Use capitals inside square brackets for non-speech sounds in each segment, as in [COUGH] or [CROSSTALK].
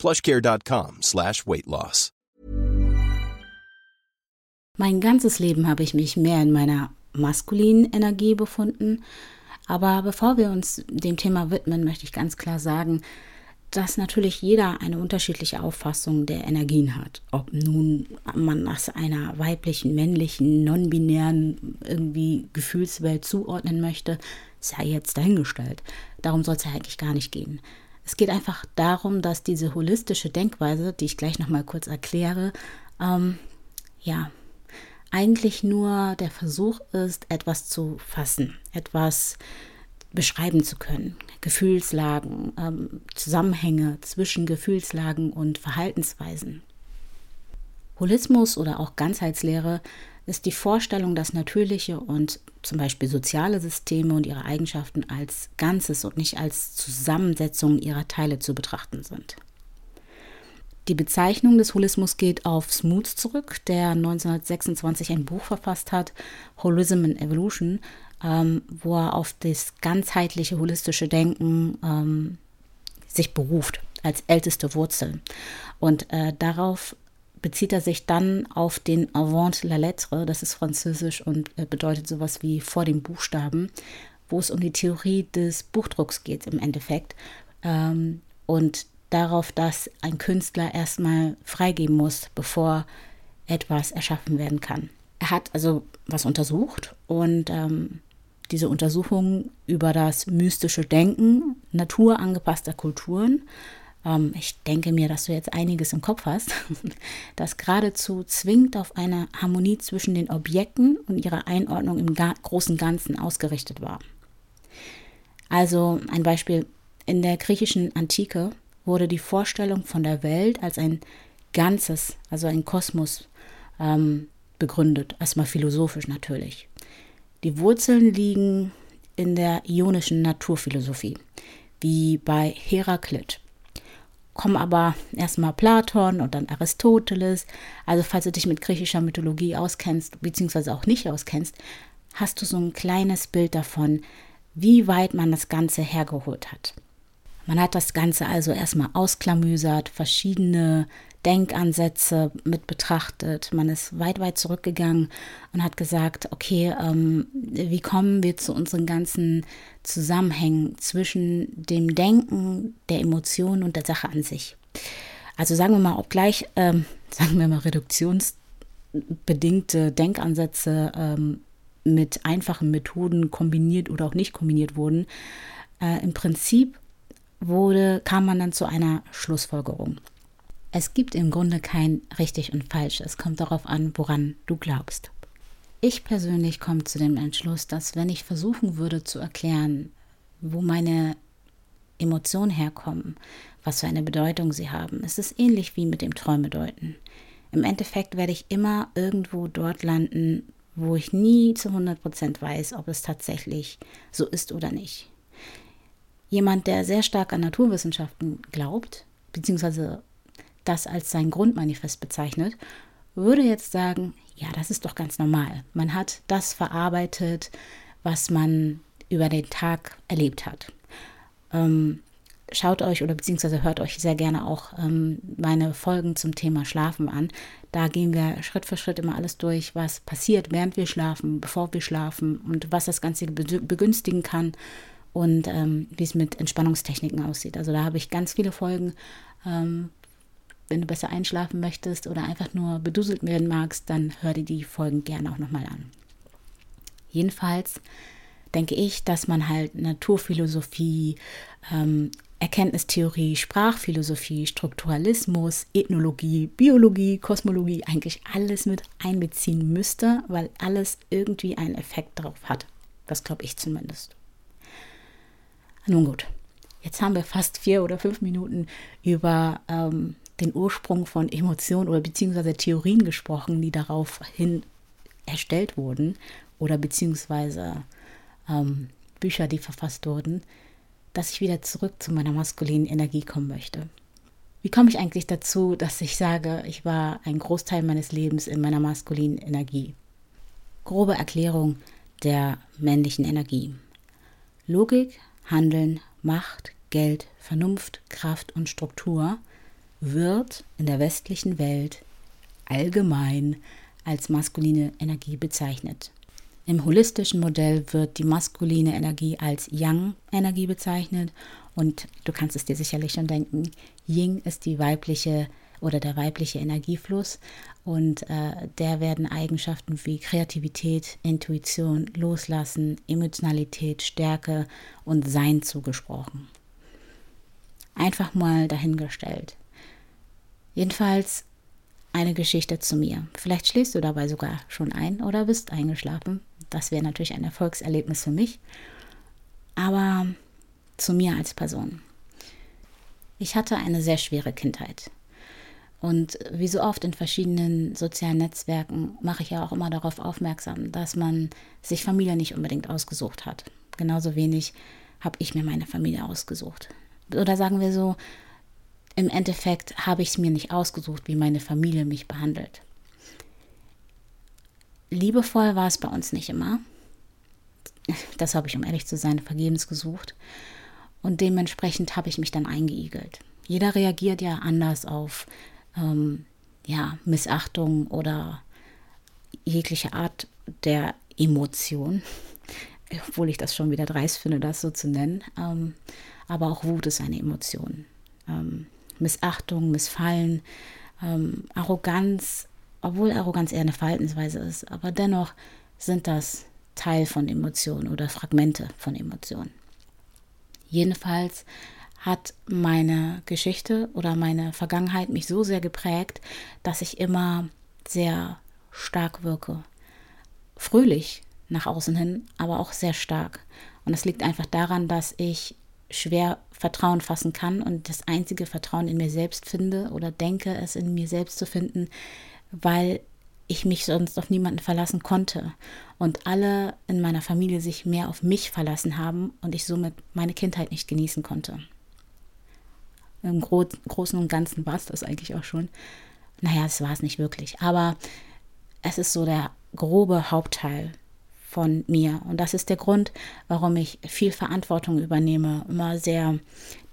plushcare.com slash weight loss. Mein ganzes Leben habe ich mich mehr in meiner maskulinen Energie befunden. Aber bevor wir uns dem Thema widmen, möchte ich ganz klar sagen, dass natürlich jeder eine unterschiedliche Auffassung der Energien hat. Ob nun man nach einer weiblichen, männlichen, non-binären irgendwie Gefühlswelt zuordnen möchte, sei jetzt dahingestellt. Darum soll es ja eigentlich gar nicht gehen. Es geht einfach darum, dass diese holistische Denkweise, die ich gleich nochmal kurz erkläre, ähm, ja, eigentlich nur der Versuch ist, etwas zu fassen, etwas beschreiben zu können. Gefühlslagen, ähm, Zusammenhänge zwischen Gefühlslagen und Verhaltensweisen. Holismus oder auch Ganzheitslehre ist die Vorstellung, dass natürliche und zum Beispiel soziale Systeme und ihre Eigenschaften als Ganzes und nicht als Zusammensetzung ihrer Teile zu betrachten sind. Die Bezeichnung des Holismus geht auf Smoot zurück, der 1926 ein Buch verfasst hat, Holism and Evolution, ähm, wo er auf das ganzheitliche holistische Denken ähm, sich beruft als älteste Wurzel. Und äh, darauf bezieht er sich dann auf den Avant la Lettre, das ist französisch und äh, bedeutet sowas wie vor dem Buchstaben, wo es um die Theorie des Buchdrucks geht im Endeffekt. Ähm, und darauf, dass ein Künstler erstmal freigeben muss, bevor etwas erschaffen werden kann. Er hat also was untersucht und ähm, diese Untersuchung über das mystische Denken naturangepasster Kulturen. Ähm, ich denke mir, dass du jetzt einiges im Kopf hast, [LAUGHS] das geradezu zwingend auf eine Harmonie zwischen den Objekten und ihrer Einordnung im ga großen Ganzen ausgerichtet war. Also ein Beispiel. In der griechischen Antike wurde die Vorstellung von der Welt als ein Ganzes, also ein Kosmos, ähm, begründet. Erstmal philosophisch natürlich. Die Wurzeln liegen in der ionischen Naturphilosophie, wie bei Heraklit. Kommen aber erstmal Platon und dann Aristoteles. Also falls du dich mit griechischer Mythologie auskennst, beziehungsweise auch nicht auskennst, hast du so ein kleines Bild davon, wie weit man das Ganze hergeholt hat. Man hat das Ganze also erstmal ausklamüsert, verschiedene Denkansätze mit betrachtet. Man ist weit, weit zurückgegangen und hat gesagt, okay, ähm, wie kommen wir zu unseren ganzen Zusammenhängen zwischen dem Denken, der Emotion und der Sache an sich. Also sagen wir mal, obgleich, ähm, [LAUGHS] sagen wir mal, reduktionsbedingte Denkansätze ähm, mit einfachen Methoden kombiniert oder auch nicht kombiniert wurden, äh, im Prinzip wurde, kam man dann zu einer Schlussfolgerung. Es gibt im Grunde kein richtig und falsch. Es kommt darauf an, woran du glaubst. Ich persönlich komme zu dem Entschluss, dass wenn ich versuchen würde zu erklären, wo meine Emotionen herkommen, was für eine Bedeutung sie haben, ist es ähnlich wie mit dem Träumedeuten. Im Endeffekt werde ich immer irgendwo dort landen, wo ich nie zu 100% weiß, ob es tatsächlich so ist oder nicht. Jemand, der sehr stark an Naturwissenschaften glaubt, beziehungsweise das als sein Grundmanifest bezeichnet, würde jetzt sagen, ja, das ist doch ganz normal. Man hat das verarbeitet, was man über den Tag erlebt hat. Ähm, schaut euch oder beziehungsweise hört euch sehr gerne auch ähm, meine Folgen zum Thema Schlafen an. Da gehen wir Schritt für Schritt immer alles durch, was passiert, während wir schlafen, bevor wir schlafen und was das Ganze begünstigen kann und ähm, wie es mit Entspannungstechniken aussieht. Also da habe ich ganz viele Folgen. Ähm, wenn du besser einschlafen möchtest oder einfach nur beduselt werden magst, dann hör dir die Folgen gerne auch nochmal an. Jedenfalls denke ich, dass man halt Naturphilosophie, ähm, Erkenntnistheorie, Sprachphilosophie, Strukturalismus, Ethnologie, Biologie, Kosmologie eigentlich alles mit einbeziehen müsste, weil alles irgendwie einen Effekt darauf hat. Das glaube ich zumindest. Nun gut, jetzt haben wir fast vier oder fünf Minuten über ähm, den Ursprung von Emotionen oder beziehungsweise Theorien gesprochen, die daraufhin erstellt wurden oder beziehungsweise ähm, Bücher, die verfasst wurden, dass ich wieder zurück zu meiner maskulinen Energie kommen möchte. Wie komme ich eigentlich dazu, dass ich sage, ich war ein Großteil meines Lebens in meiner maskulinen Energie? Grobe Erklärung der männlichen Energie. Logik, Handeln, Macht, Geld, Vernunft, Kraft und Struktur wird in der westlichen Welt allgemein als maskuline Energie bezeichnet. Im holistischen Modell wird die maskuline Energie als Yang-Energie bezeichnet und du kannst es dir sicherlich schon denken, Ying ist die weibliche oder der weibliche Energiefluss und äh, der werden Eigenschaften wie Kreativität, Intuition, Loslassen, Emotionalität, Stärke und Sein zugesprochen. Einfach mal dahingestellt. Jedenfalls eine Geschichte zu mir. Vielleicht schläfst du dabei sogar schon ein oder bist eingeschlafen. Das wäre natürlich ein Erfolgserlebnis für mich. Aber zu mir als Person. Ich hatte eine sehr schwere Kindheit. Und wie so oft in verschiedenen sozialen Netzwerken mache ich ja auch immer darauf aufmerksam, dass man sich Familie nicht unbedingt ausgesucht hat. Genauso wenig habe ich mir meine Familie ausgesucht. Oder sagen wir so, im Endeffekt habe ich es mir nicht ausgesucht, wie meine Familie mich behandelt. Liebevoll war es bei uns nicht immer. Das habe ich, um ehrlich zu sein, vergebens gesucht. Und dementsprechend habe ich mich dann eingeigelt. Jeder reagiert ja anders auf ähm, ja, Missachtung oder jegliche Art der Emotion, [LAUGHS] obwohl ich das schon wieder dreist finde, das so zu nennen. Ähm, aber auch Wut ist eine Emotion. Ähm, Missachtung, Missfallen, ähm, Arroganz, obwohl Arroganz eher eine Verhaltensweise ist, aber dennoch sind das Teil von Emotionen oder Fragmente von Emotionen. Jedenfalls hat meine Geschichte oder meine Vergangenheit mich so sehr geprägt, dass ich immer sehr stark wirke. Fröhlich nach außen hin, aber auch sehr stark. Und das liegt einfach daran, dass ich schwer Vertrauen fassen kann und das einzige Vertrauen in mir selbst finde oder denke, es in mir selbst zu finden, weil ich mich sonst auf niemanden verlassen konnte und alle in meiner Familie sich mehr auf mich verlassen haben und ich somit meine Kindheit nicht genießen konnte. Im Gro Großen und Ganzen war es das eigentlich auch schon. Naja, es war es nicht wirklich. Aber es ist so der grobe Hauptteil von mir. Und das ist der Grund, warum ich viel Verantwortung übernehme, immer sehr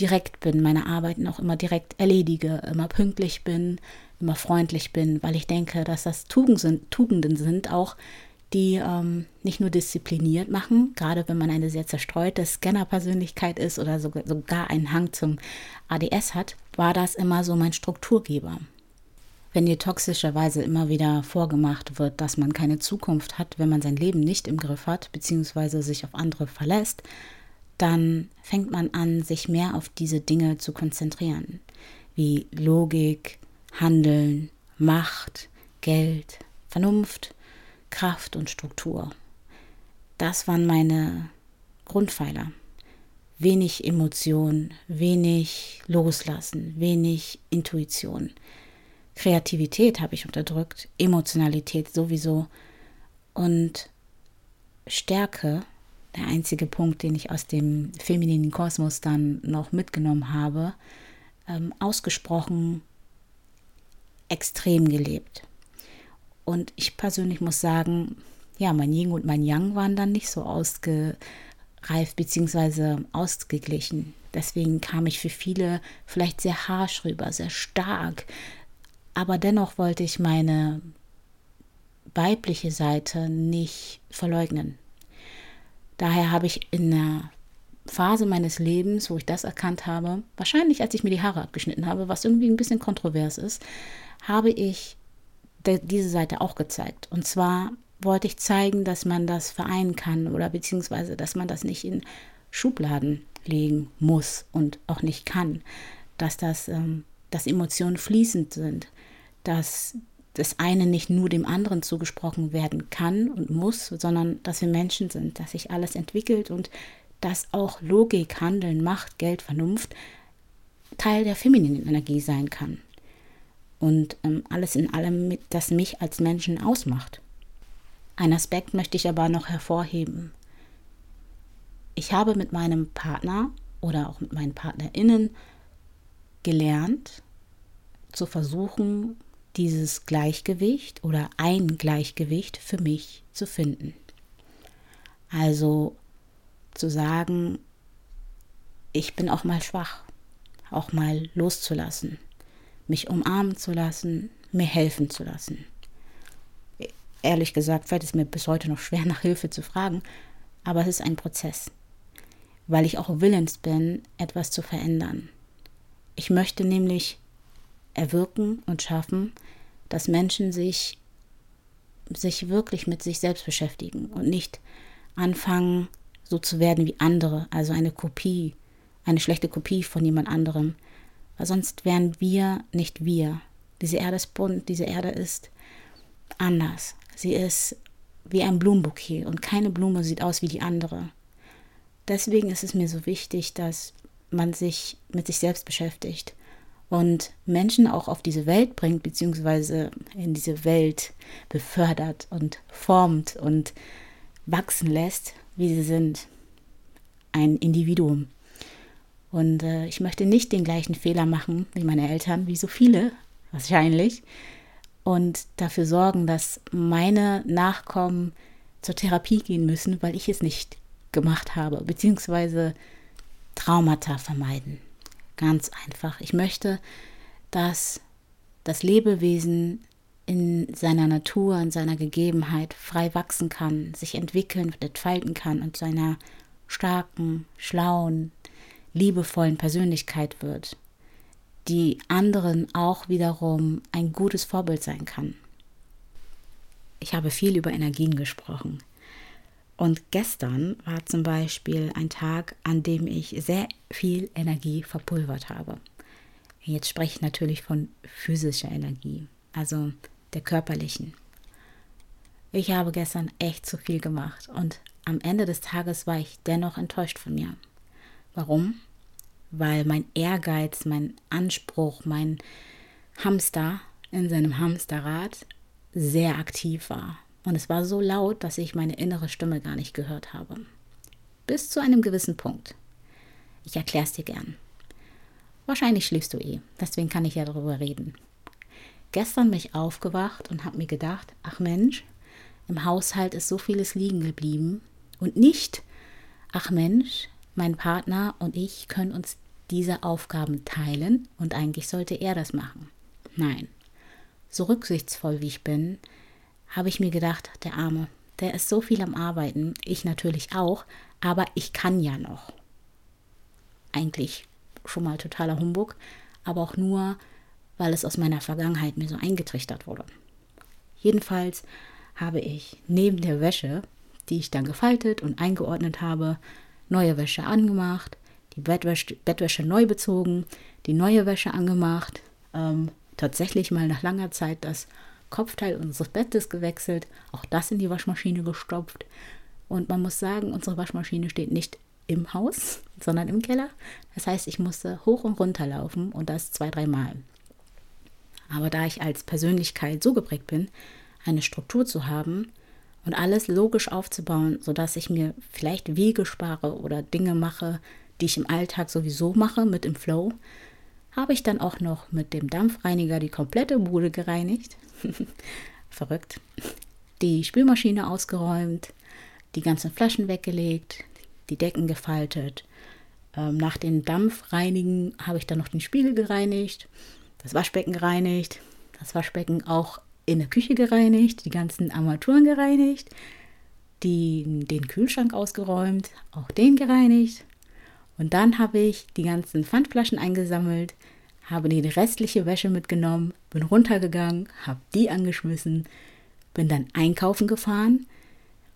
direkt bin, meine Arbeiten auch immer direkt erledige, immer pünktlich bin, immer freundlich bin, weil ich denke, dass das Tugenden sind, Tugenden sind auch die ähm, nicht nur diszipliniert machen, gerade wenn man eine sehr zerstreute Scanner-Persönlichkeit ist oder sogar, sogar einen Hang zum ADS hat, war das immer so mein Strukturgeber. Wenn dir toxischerweise immer wieder vorgemacht wird, dass man keine Zukunft hat, wenn man sein Leben nicht im Griff hat, beziehungsweise sich auf andere verlässt, dann fängt man an, sich mehr auf diese Dinge zu konzentrieren, wie Logik, Handeln, Macht, Geld, Vernunft, Kraft und Struktur. Das waren meine Grundpfeiler. Wenig Emotion, wenig Loslassen, wenig Intuition. Kreativität habe ich unterdrückt, Emotionalität sowieso und Stärke, der einzige Punkt, den ich aus dem femininen Kosmos dann noch mitgenommen habe, ähm, ausgesprochen extrem gelebt. Und ich persönlich muss sagen, ja, mein Yin und mein Yang waren dann nicht so ausgereift bzw. ausgeglichen. Deswegen kam ich für viele vielleicht sehr harsch rüber, sehr stark. Aber dennoch wollte ich meine weibliche Seite nicht verleugnen. Daher habe ich in einer Phase meines Lebens, wo ich das erkannt habe, wahrscheinlich als ich mir die Haare abgeschnitten habe, was irgendwie ein bisschen kontrovers ist, habe ich diese Seite auch gezeigt. Und zwar wollte ich zeigen, dass man das vereinen kann oder beziehungsweise, dass man das nicht in Schubladen legen muss und auch nicht kann. Dass das, ähm, dass Emotionen fließend sind, dass das eine nicht nur dem anderen zugesprochen werden kann und muss, sondern dass wir Menschen sind, dass sich alles entwickelt und dass auch Logik, Handeln, Macht, Geld, Vernunft Teil der femininen Energie sein kann. und ähm, alles in allem, das mich als Menschen ausmacht. Ein Aspekt möchte ich aber noch hervorheben. Ich habe mit meinem Partner oder auch mit meinen PartnerInnen gelernt, zu versuchen, dieses Gleichgewicht oder ein Gleichgewicht für mich zu finden. Also zu sagen, ich bin auch mal schwach, auch mal loszulassen, mich umarmen zu lassen, mir helfen zu lassen. Ehrlich gesagt fällt es mir bis heute noch schwer, [LAUGHS] nach Hilfe zu fragen, aber es ist ein Prozess, weil ich auch willens bin, etwas zu verändern. Ich möchte nämlich erwirken und schaffen, dass Menschen sich, sich wirklich mit sich selbst beschäftigen und nicht anfangen, so zu werden wie andere, also eine Kopie, eine schlechte Kopie von jemand anderem. Weil sonst wären wir nicht wir. Diese Erde ist bunt, diese Erde ist anders. Sie ist wie ein Blumenbouquet und keine Blume sieht aus wie die andere. Deswegen ist es mir so wichtig, dass man sich mit sich selbst beschäftigt und Menschen auch auf diese Welt bringt, beziehungsweise in diese Welt befördert und formt und wachsen lässt, wie sie sind. Ein Individuum. Und äh, ich möchte nicht den gleichen Fehler machen wie meine Eltern, wie so viele wahrscheinlich, und dafür sorgen, dass meine Nachkommen zur Therapie gehen müssen, weil ich es nicht gemacht habe, beziehungsweise Traumata vermeiden. Ganz einfach. Ich möchte, dass das Lebewesen in seiner Natur, in seiner Gegebenheit frei wachsen kann, sich entwickeln und entfalten kann und zu einer starken, schlauen, liebevollen Persönlichkeit wird, die anderen auch wiederum ein gutes Vorbild sein kann. Ich habe viel über Energien gesprochen. Und gestern war zum Beispiel ein Tag, an dem ich sehr viel Energie verpulvert habe. Jetzt spreche ich natürlich von physischer Energie, also der körperlichen. Ich habe gestern echt zu viel gemacht und am Ende des Tages war ich dennoch enttäuscht von mir. Warum? Weil mein Ehrgeiz, mein Anspruch, mein Hamster in seinem Hamsterrad sehr aktiv war und es war so laut, dass ich meine innere Stimme gar nicht gehört habe. Bis zu einem gewissen Punkt. Ich erkläre es dir gern. Wahrscheinlich schläfst du eh, deswegen kann ich ja darüber reden. Gestern bin ich aufgewacht und habe mir gedacht, ach Mensch, im Haushalt ist so vieles liegen geblieben und nicht, ach Mensch, mein Partner und ich können uns diese Aufgaben teilen und eigentlich sollte er das machen. Nein, so rücksichtsvoll wie ich bin, habe ich mir gedacht, der Arme, der ist so viel am Arbeiten, ich natürlich auch, aber ich kann ja noch. Eigentlich schon mal totaler Humbug, aber auch nur, weil es aus meiner Vergangenheit mir so eingetrichtert wurde. Jedenfalls habe ich neben der Wäsche, die ich dann gefaltet und eingeordnet habe, neue Wäsche angemacht, die Bettwäsche, Bettwäsche neu bezogen, die neue Wäsche angemacht, ähm, tatsächlich mal nach langer Zeit das Kopfteil unseres Bettes gewechselt, auch das in die Waschmaschine gestopft. Und man muss sagen, unsere Waschmaschine steht nicht im Haus, sondern im Keller. Das heißt, ich musste hoch und runter laufen und das zwei, dreimal. Aber da ich als Persönlichkeit so geprägt bin, eine Struktur zu haben und alles logisch aufzubauen, sodass ich mir vielleicht Wege spare oder Dinge mache, die ich im Alltag sowieso mache, mit im Flow, habe ich dann auch noch mit dem Dampfreiniger die komplette Bude gereinigt. [LAUGHS] Verrückt. Die Spülmaschine ausgeräumt, die ganzen Flaschen weggelegt, die Decken gefaltet. Ähm, nach dem Dampfreinigen habe ich dann noch den Spiegel gereinigt, das Waschbecken gereinigt, das Waschbecken auch in der Küche gereinigt, die ganzen Armaturen gereinigt, die, den Kühlschrank ausgeräumt, auch den gereinigt. Und dann habe ich die ganzen Pfandflaschen eingesammelt, habe die restliche Wäsche mitgenommen, bin runtergegangen, habe die angeschmissen, bin dann einkaufen gefahren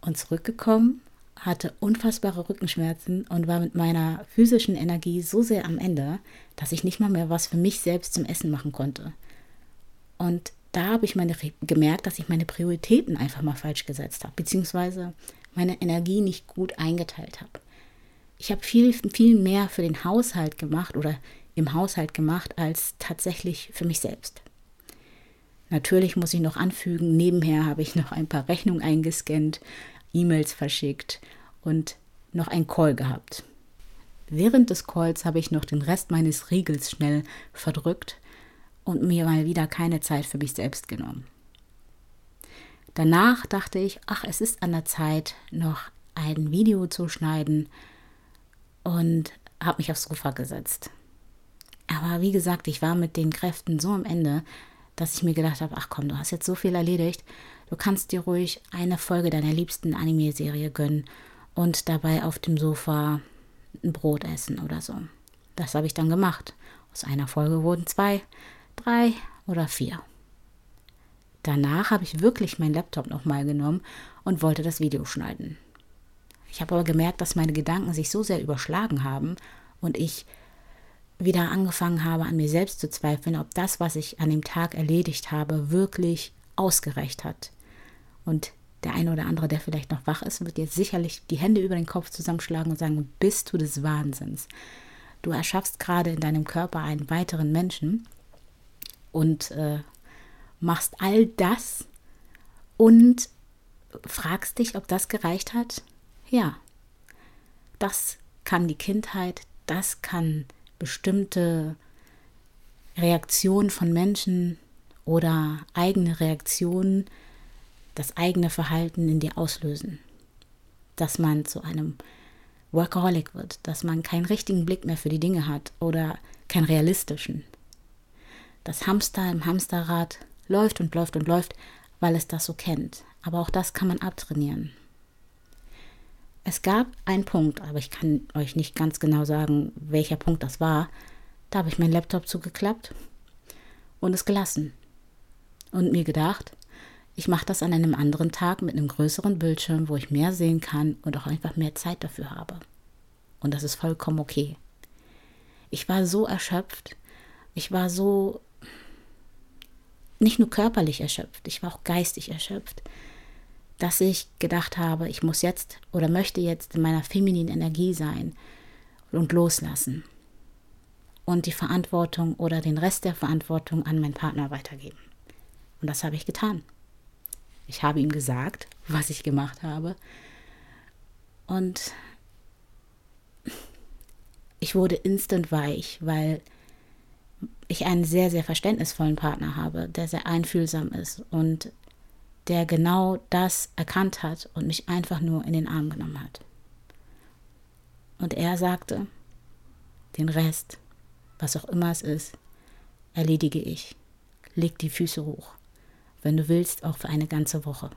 und zurückgekommen, hatte unfassbare Rückenschmerzen und war mit meiner physischen Energie so sehr am Ende, dass ich nicht mal mehr was für mich selbst zum Essen machen konnte. Und da habe ich meine, gemerkt, dass ich meine Prioritäten einfach mal falsch gesetzt habe, beziehungsweise meine Energie nicht gut eingeteilt habe. Ich habe viel, viel mehr für den Haushalt gemacht oder im Haushalt gemacht als tatsächlich für mich selbst. Natürlich muss ich noch anfügen, nebenher habe ich noch ein paar Rechnungen eingescannt, E-Mails verschickt und noch einen Call gehabt. Während des Calls habe ich noch den Rest meines Riegels schnell verdrückt und mir mal wieder keine Zeit für mich selbst genommen. Danach dachte ich, ach, es ist an der Zeit, noch ein Video zu schneiden und habe mich aufs Sofa gesetzt. Aber wie gesagt, ich war mit den Kräften so am Ende, dass ich mir gedacht habe, ach komm, du hast jetzt so viel erledigt, du kannst dir ruhig eine Folge deiner liebsten Anime-Serie gönnen und dabei auf dem Sofa ein Brot essen oder so. Das habe ich dann gemacht. Aus einer Folge wurden zwei, drei oder vier. Danach habe ich wirklich meinen Laptop nochmal genommen und wollte das Video schneiden. Ich habe aber gemerkt, dass meine Gedanken sich so sehr überschlagen haben und ich wieder angefangen habe, an mir selbst zu zweifeln, ob das, was ich an dem Tag erledigt habe, wirklich ausgereicht hat. Und der eine oder andere, der vielleicht noch wach ist, wird jetzt sicherlich die Hände über den Kopf zusammenschlagen und sagen, bist du des Wahnsinns. Du erschaffst gerade in deinem Körper einen weiteren Menschen und äh, machst all das und fragst dich, ob das gereicht hat? Ja, das kann die Kindheit, das kann bestimmte Reaktionen von Menschen oder eigene Reaktionen, das eigene Verhalten in dir auslösen. Dass man zu einem Workaholic wird, dass man keinen richtigen Blick mehr für die Dinge hat oder keinen realistischen. Das Hamster im Hamsterrad läuft und läuft und läuft, weil es das so kennt. Aber auch das kann man abtrainieren. Es gab einen Punkt, aber ich kann euch nicht ganz genau sagen, welcher Punkt das war. Da habe ich meinen Laptop zugeklappt und es gelassen. Und mir gedacht, ich mache das an einem anderen Tag mit einem größeren Bildschirm, wo ich mehr sehen kann und auch einfach mehr Zeit dafür habe. Und das ist vollkommen okay. Ich war so erschöpft, ich war so nicht nur körperlich erschöpft, ich war auch geistig erschöpft dass ich gedacht habe, ich muss jetzt oder möchte jetzt in meiner femininen Energie sein und loslassen und die Verantwortung oder den Rest der Verantwortung an meinen Partner weitergeben. Und das habe ich getan. Ich habe ihm gesagt, was ich gemacht habe. Und ich wurde instant weich, weil ich einen sehr, sehr verständnisvollen Partner habe, der sehr einfühlsam ist und der genau das erkannt hat und mich einfach nur in den Arm genommen hat. Und er sagte, den Rest, was auch immer es ist, erledige ich. Leg die Füße hoch. Wenn du willst, auch für eine ganze Woche.